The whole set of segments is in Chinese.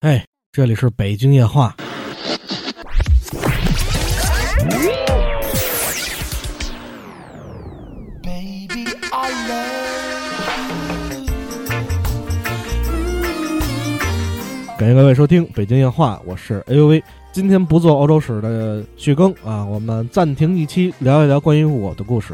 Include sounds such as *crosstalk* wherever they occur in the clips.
哎，这里是北京夜话。感谢各位收听北京夜话，我是 A U V。今天不做欧洲史的续更啊，我们暂停一期，聊一聊关于我的故事。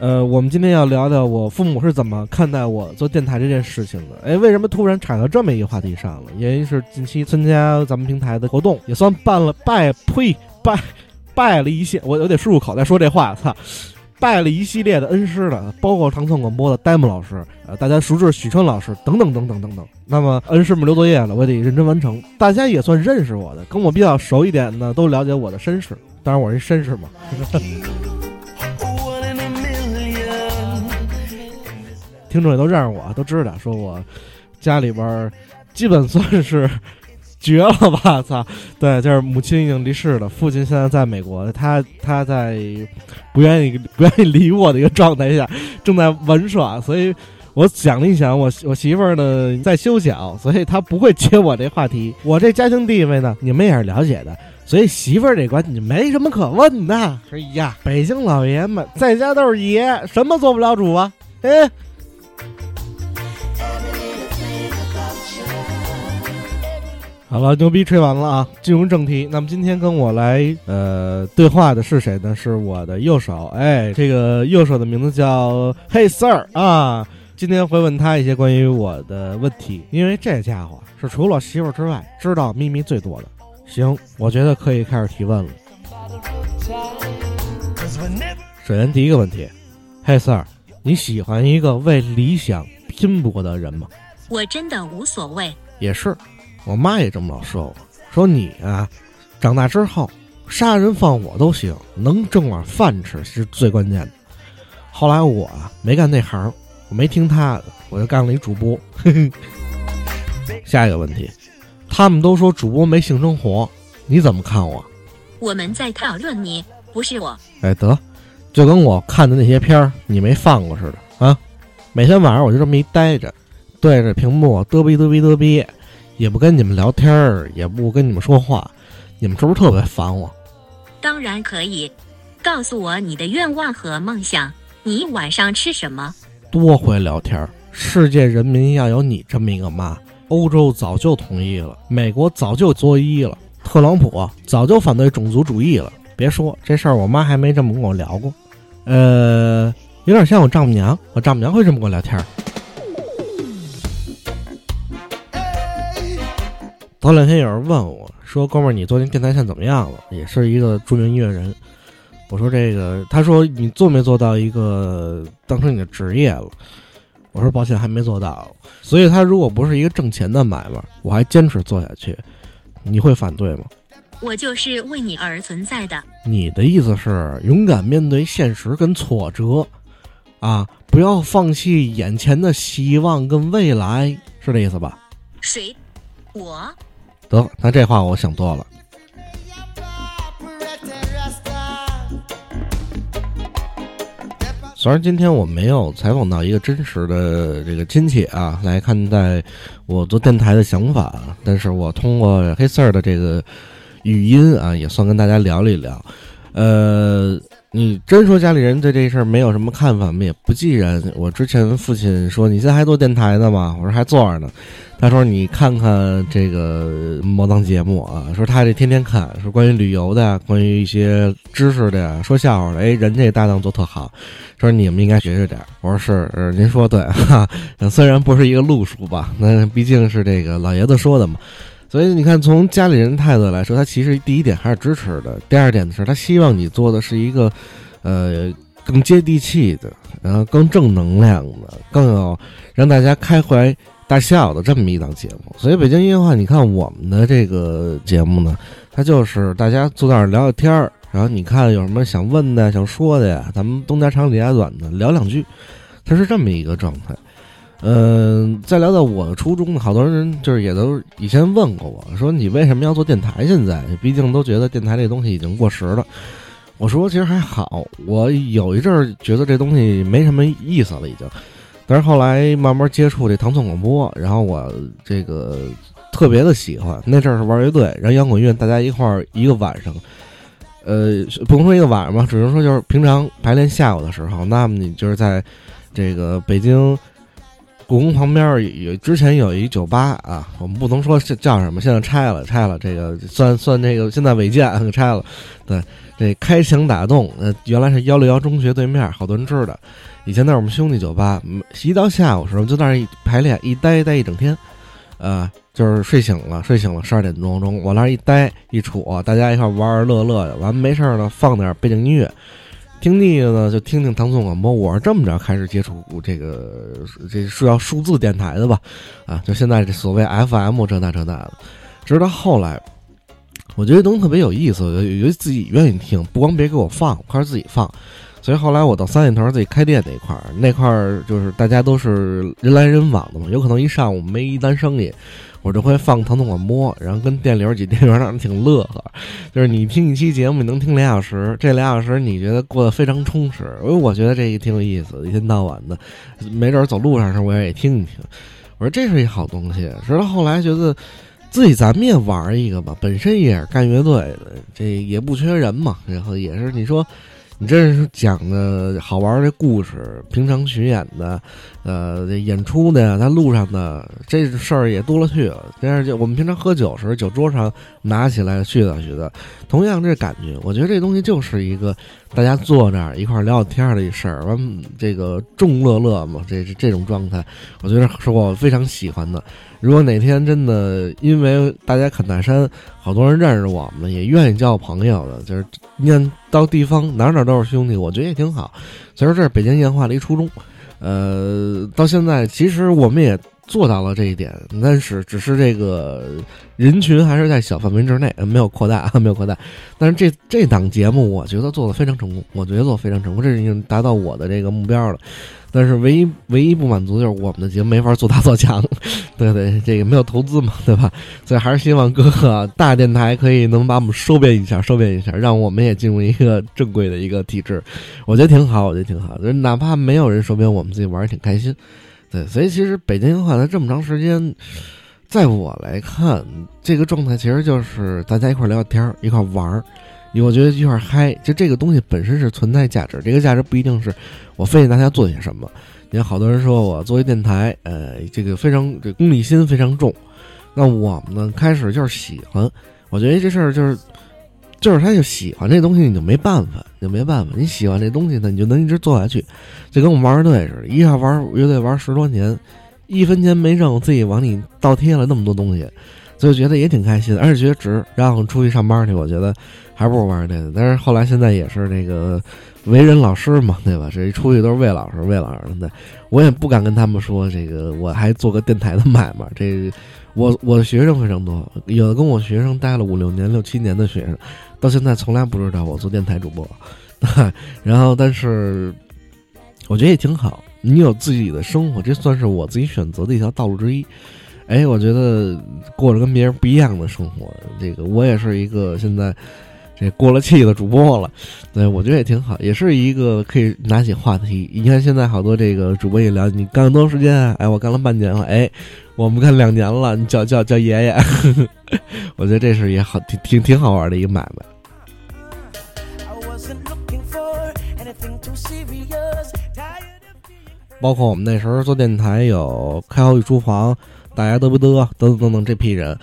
呃，我们今天要聊聊我父母是怎么看待我做电台这件事情的。哎，为什么突然踩到这么一个话题上了？原因是近期参加咱们平台的活动，也算办了拜呸拜拜了一些，我我得漱漱口再说这话，操。拜了一系列的恩师了，包括长春广播的戴姆老师，呃，大家熟知许春老师等等等等等等。那么恩师们留作业了，我得认真完成。大家也算认识我的，跟我比较熟一点的都了解我的身世。当然我是绅士嘛。*laughs* 听众也都认识我，都知道，说我家里边基本算是。绝了吧！操，对，就是母亲已经离世了，父亲现在在美国，他他在不愿意不愿意理我的一个状态下，正在玩耍，所以我想了一想，我我媳妇儿呢在休小，所以她不会接我这话题。我这家庭地位呢，你们也是了解的，所以媳妇儿这关你没什么可问的。哎呀，北京老爷们在家都是爷，什么做不了主啊？哎。好了，牛逼吹完了啊！进入正题。那么今天跟我来呃对话的是谁呢？是我的右手。哎，这个右手的名字叫 Hey Sir 啊。今天会问他一些关于我的问题，因为这家伙是除了媳妇之外知道秘密最多的。行，我觉得可以开始提问了。首先第一个问题，Hey Sir，你喜欢一个为理想拼搏的人吗？我真的无所谓。也是。我妈也这么老说我，说你啊，长大之后杀人放火都行，能挣碗饭吃是最关键的。后来我啊没干那行，我没听他的，我就干了一主播。*laughs* 下一个问题，他们都说主播没性生活，你怎么看我？我们在讨论你，不是我。哎得，就跟我看的那些片儿你没放过似的啊！每天晚上我就这么一待着，对着屏幕嘚逼嘚逼嘚逼。也不跟你们聊天儿，也不跟你们说话，你们是不是特别烦我？当然可以，告诉我你的愿望和梦想。你晚上吃什么？多会聊天儿！世界人民要有你这么一个妈，欧洲早就同意了，美国早就作揖了，特朗普早就反对种族主义了。别说这事儿，我妈还没这么跟我聊过。呃，有点像我丈母娘，我丈母娘会这么跟我聊天儿。头两天有人问我说：“哥们儿，你做那电台现在怎么样了？也是一个著名音乐人。”我说：“这个，他说你做没做到一个当成你的职业了？”我说：“抱歉，还没做到。”所以，他如果不是一个挣钱的买卖，我还坚持做下去，你会反对吗？我就是为你而存在的。你的意思是勇敢面对现实跟挫折，啊，不要放弃眼前的希望跟未来，是这意思吧？谁？我。得，那这话我想多了。虽然今天我没有采访到一个真实的这个亲戚啊，来看待我做电台的想法，但是我通过黑四儿的这个语音啊，也算跟大家聊了一聊。呃，你真说家里人对这事儿没有什么看法吗？也不记人。我之前父亲说：“你现在还做电台呢吗？”我说：“还做着呢。”他说：“你看看这个某档节目啊，说他这天天看，说关于旅游的，关于一些知识的，说笑话的。哎，人这搭档做特好，说你们应该学学点。我说是，您说对哈。*laughs* 虽然不是一个路数吧，那毕竟是这个老爷子说的嘛。所以你看，从家里人态度来说，他其实第一点还是支持的。第二点的是，他希望你做的是一个，呃，更接地气的，然后更正能量的，更有让大家开怀。”大笑的这么一档节目，所以北京音乐话，你看我们的这个节目呢，它就是大家坐那儿聊聊天儿，然后你看有什么想问的、想说的呀，咱们东家长李家短的聊两句，它是这么一个状态。嗯，再聊到我的初衷，好多人就是也都以前问过我说，你为什么要做电台？现在毕竟都觉得电台这东西已经过时了。我说其实还好，我有一阵儿觉得这东西没什么意思了，已经。但是后来慢慢接触这唐宋广播，然后我这个特别的喜欢。那阵儿是玩乐队，然后摇滚乐大家一块儿一个晚上，呃，不能说一个晚上吧，只能说就是平常排练下午的时候，那么你就是在这个北京。故宫旁边有之前有一酒吧啊，我们不能说叫什么，现在拆了，拆了，这个算算那个现在违建给 *laughs* 拆了。对，这开墙打洞，呃，原来是幺六幺中学对面，好多人知道。以前那是我们兄弟酒吧，一到下午时候就在那一排练，一待待一整天，呃，就是睡醒了，睡醒了十二点钟钟，往那儿一待一杵，大家一块玩玩乐乐的，完没事儿呢放点背景音乐。听腻了呢，就听听唐宋广播。我是这么着开始接触这个，这是要数字电台的吧？啊，就现在这所谓 FM 这那这那的。直到后来，我觉得东西特别有意思，有有自己愿意听，不光别给我放，我开始自己放。所以后来我到三里屯自己开店那块儿，那块儿就是大家都是人来人往的嘛，有可能一上午没一单生意。我就会放疼痛，我摸，然后跟店里边几店员让人挺乐呵，就是你听一期节目，你能听俩小时，这俩小时你觉得过得非常充实。因为我觉得这个挺有意思，一天到晚的，没准走路上时候我也听一听。我说这是一好东西。直到后来觉得自己咱们也玩一个吧，本身也是干乐队的，这也不缺人嘛，然后也是你说。你这是讲的好玩的故事，平常巡演的，呃，演出的呀，在路上的这事儿也多了去了。但是就我们平常喝酒时，酒桌上拿起来絮叨絮叨，同样这感觉，我觉得这东西就是一个大家坐那儿一块儿聊聊天的一事儿，完这个众乐乐嘛，这这种状态，我觉得是我非常喜欢的。如果哪天真的因为大家砍大山，好多人认识我们，也愿意交朋友的，就是念到地方哪哪都是兄弟，我觉得也挺好。所以说这是北京烟花的一初衷，呃，到现在其实我们也做到了这一点，但是只是这个人群还是在小范围之内，没有扩大，没有扩大。但是这这档节目，我觉得做的非常成功，我觉得做非常成功，这已经达到我的这个目标了。但是唯一唯一不满足就是我们的节目没法做大做强，*laughs* 对对，这个没有投资嘛，对吧？所以还是希望各个大电台可以能把我们收编一下，收编一下，让我们也进入一个正规的一个体制，我觉得挺好，我觉得挺好。哪怕没有人收编，我们自己玩儿挺开心。对，所以其实北京话它这么长时间，在我来看，这个状态其实就是大家一块聊聊天，一块玩儿。我觉得一块嗨，就这个东西本身是存在价值。这个价值不一定是我非得大家做些什么。你看，好多人说我作为电台，呃，这个非常这功利心非常重。那我们呢，开始就是喜欢。我觉得这事儿就是，就是他就喜欢这东西，你就没办法，你就没办法。你喜欢这东西呢，你就能一直做下去。就跟我们玩乐队似的，一下玩乐队玩十多年，一分钱没挣，自己往里倒贴了那么多东西。就觉得也挺开心，而且觉得值。然后出去上班去，我觉得还不如玩这个。但是后来现在也是那个为人老师嘛，对吧？这一出去都是魏老师、魏老师的。我也不敢跟他们说这个，我还做个电台的买卖。这我我的学生非常多，有的跟我学生待了五六年、六七年的学生，到现在从来不知道我做电台主播。*laughs* 然后，但是我觉得也挺好。你有自己的生活，这算是我自己选择的一条道路之一。哎，我觉得过着跟别人不一样的生活，这个我也是一个现在这过了气的主播了，对我觉得也挺好，也是一个可以拿起话题。你看现在好多这个主播一聊，你干了多长时间？哎，我干了半年了。哎，我们干两年了，你叫叫叫爷爷。*laughs* 我觉得这是也好，挺挺挺好玩的一个买卖。包括我们那时候做电台，有开好几厨房。大家得不得等等等等这批人，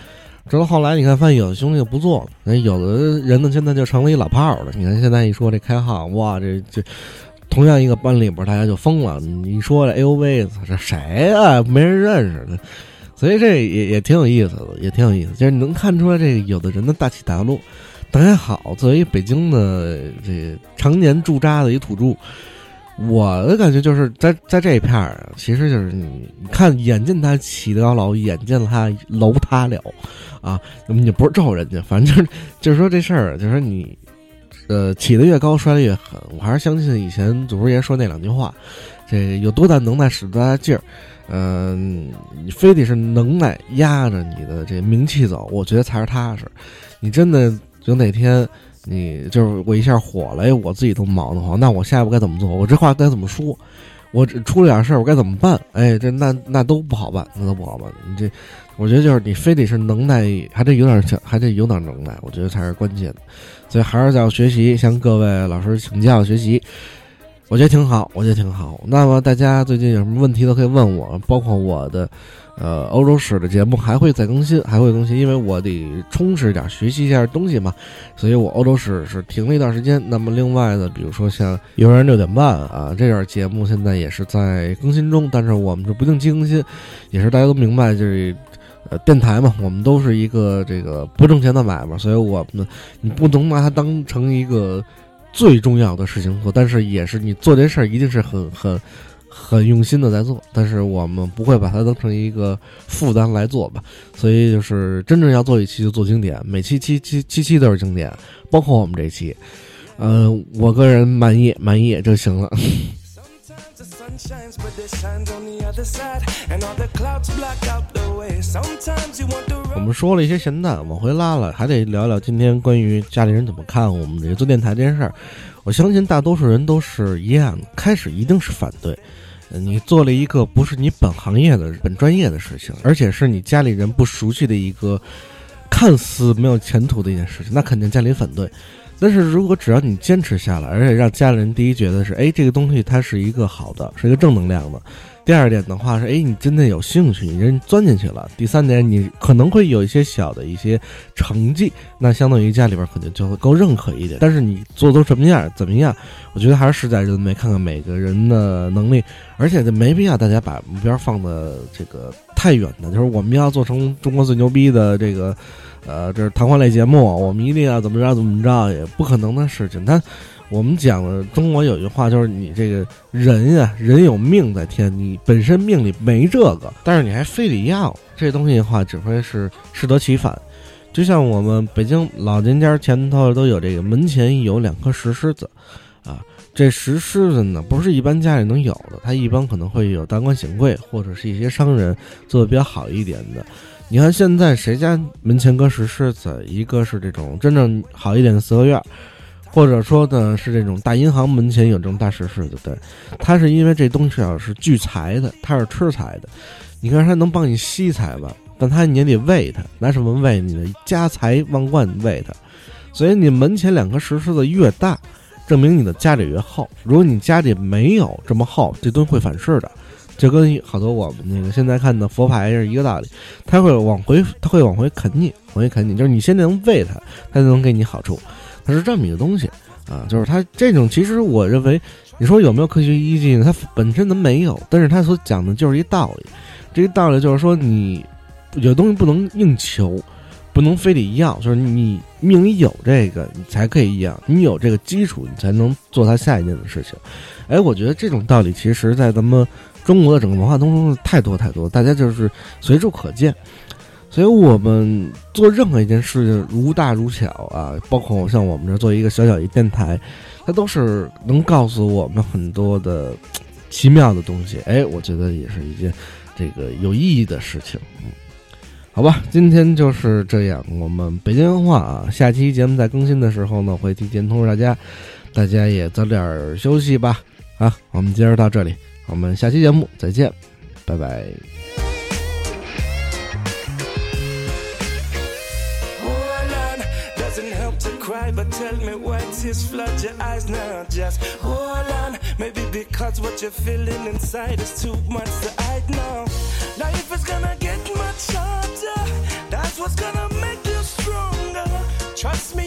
直到后来你看，发现有的兄弟就不做了，那有的人呢，现在就成了一老炮了。你看现在一说这开号，哇，这这同样一个班里边，大家就疯了。你说这 A O V，这谁啊？没人认识的，所以这也也挺有意思的，也挺有意思。就是你能看出来，这个有的人的大起大落。大家好，作为北京的这常年驻扎的一土著。我的感觉就是在在这一片儿，其实就是你看，眼见他起得高楼，眼见他楼塌了，啊，你不是咒人家，反正就是就是说这事儿，就是你，呃，起得越高，摔得越狠。我还是相信以前祖师爷说那两句话，这有多大能耐使多大劲儿，嗯，你非得是能耐压着你的这名气走，我觉得才是踏实。你真的就哪天。你就是我一下火了，我自己都忙得慌。那我下一步该怎么做？我这话该怎么说？我这出了点事儿，我该怎么办？哎，这那那都不好办，那都不好办。你这，我觉得就是你非得是能耐，还得有点强，还得有点能耐，我觉得才是关键的。所以还是要学习，向各位老师请教学习。我觉得挺好，我觉得挺好。那么大家最近有什么问题都可以问我，包括我的，呃，欧洲史的节目还会再更新，还会更新，因为我得充实一点，学习一下东西嘛。所以我欧洲史是停了一段时间。那么另外呢，比如说像幼儿园六点半啊这点节目，现在也是在更新中，但是我们是不定期更新，也是大家都明白，就是呃电台嘛，我们都是一个这个不挣钱的买卖，所以我们你不能把它当成一个。最重要的事情做，但是也是你做这事儿一定是很很很用心的在做，但是我们不会把它当成一个负担来做吧。所以就是真正要做一期就做经典，每期期期期期都是经典，包括我们这期，嗯，我个人满意满意就行了。我们说了一些闲淡，往回拉了，还得聊聊今天关于家里人怎么看我们这个做电台这件事儿。我相信大多数人都是一样，开始一定是反对。你做了一个不是你本行业的、本专业的事情，而且是你家里人不熟悉的一个看似没有前途的一件事情，那肯定家里反对。但是如果只要你坚持下来，而且让家里人第一觉得是，哎，这个东西它是一个好的，是一个正能量的。第二点的话是，哎，你真的有兴趣，你人钻进去了。第三点，你可能会有一些小的一些成绩，那相当于家里边肯定就会够认可一点。但是你做都什么样，怎么样？我觉得还是事在人为，看看每个人的能力，而且就没必要大家把目标放的这个太远的，就是我们要做成中国最牛逼的这个。呃，这是谈话类节目，我们一定要怎么着怎么着，也不可能的事情。但我们讲的中国有句话，就是你这个人呀，人有命在天，你本身命里没这个，但是你还非得要这东西的话，只会是适得其反。就像我们北京老人家前头都有这个门前有两颗石狮子，这石狮子呢不是一般家里能有的，它一般可能会有达官显贵或者是一些商人做的比较好一点的。你看现在谁家门前搁石狮子？一个是这种真正好一点的四合院，或者说呢是这种大银行门前有这种大石狮子。对，它是因为这东西啊是聚财的，它是吃财的。你看它能帮你吸财吧，但它你也得喂它，拿什么喂？你的家财万贯喂它。所以你门前两颗石狮子越大，证明你的家里越厚。如果你家里没有这么厚，这东西会反噬的。就跟好多我们那个现在看的佛牌是一个道理，它会往回，它会往回啃你，往回啃你，就是你先能喂它，它就能给你好处，它是这么一个东西啊，就是它这种其实我认为，你说有没有科学依据呢？它本身它没有，但是它所讲的就是一道理，这个道理就是说你有东西不能硬求，不能非得一样，就是你命里有这个，你才可以一样，你有这个基础，你才能做他下一件的事情。哎，我觉得这种道理其实，在咱们。中国的整个文化当中太多太多，大家就是随处可见，所以我们做任何一件事情如大如小啊，包括像我们这做一个小小一电台，它都是能告诉我们很多的奇妙的东西。哎，我觉得也是一件这个有意义的事情。嗯，好吧，今天就是这样。我们北京文化啊，下期节目在更新的时候呢，会提前通知大家，大家也早点休息吧。啊，我们今儿到这里。我们下期节目再见，拜拜。But tell me why tears flood your eyes now. Just hold on, maybe because what you're feeling inside is too much to hide now. Life is gonna get much harder. That's what's gonna make you stronger. Trust me.